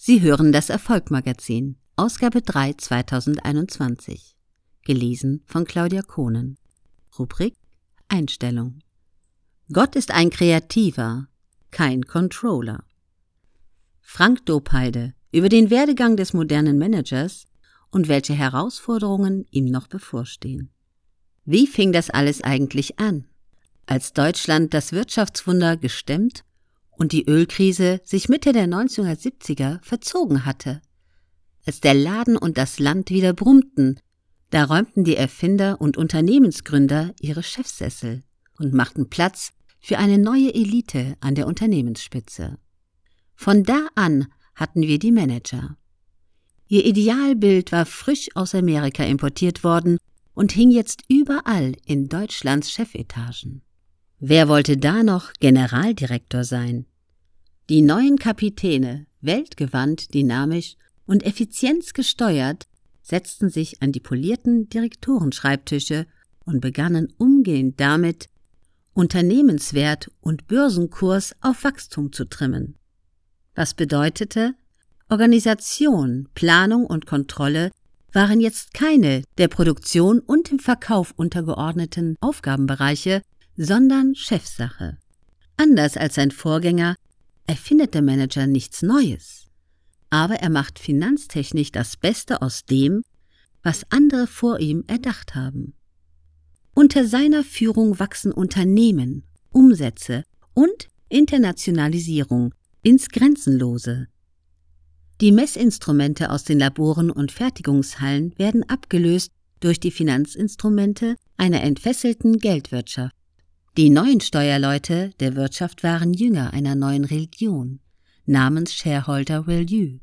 Sie hören das Erfolgmagazin, Ausgabe 3 2021. Gelesen von Claudia Kohnen. Rubrik Einstellung. Gott ist ein Kreativer, kein Controller. Frank Dopeide über den Werdegang des modernen Managers und welche Herausforderungen ihm noch bevorstehen. Wie fing das alles eigentlich an? Als Deutschland das Wirtschaftswunder gestemmt und die Ölkrise sich Mitte der 1970er verzogen hatte. Als der Laden und das Land wieder brummten, da räumten die Erfinder und Unternehmensgründer ihre Chefsessel und machten Platz für eine neue Elite an der Unternehmensspitze. Von da an hatten wir die Manager. Ihr Idealbild war frisch aus Amerika importiert worden und hing jetzt überall in Deutschlands Chefetagen. Wer wollte da noch Generaldirektor sein? Die neuen Kapitäne, weltgewandt, dynamisch und effizienzgesteuert, setzten sich an die polierten Direktorenschreibtische und begannen umgehend damit, Unternehmenswert und Börsenkurs auf Wachstum zu trimmen. Was bedeutete, Organisation, Planung und Kontrolle waren jetzt keine der Produktion und dem Verkauf untergeordneten Aufgabenbereiche, sondern Chefsache. Anders als sein Vorgänger erfindet der Manager nichts Neues, aber er macht finanztechnisch das Beste aus dem, was andere vor ihm erdacht haben. Unter seiner Führung wachsen Unternehmen, Umsätze und Internationalisierung ins Grenzenlose. Die Messinstrumente aus den Laboren und Fertigungshallen werden abgelöst durch die Finanzinstrumente einer entfesselten Geldwirtschaft. Die neuen Steuerleute der Wirtschaft waren Jünger einer neuen Religion namens Shareholder Value.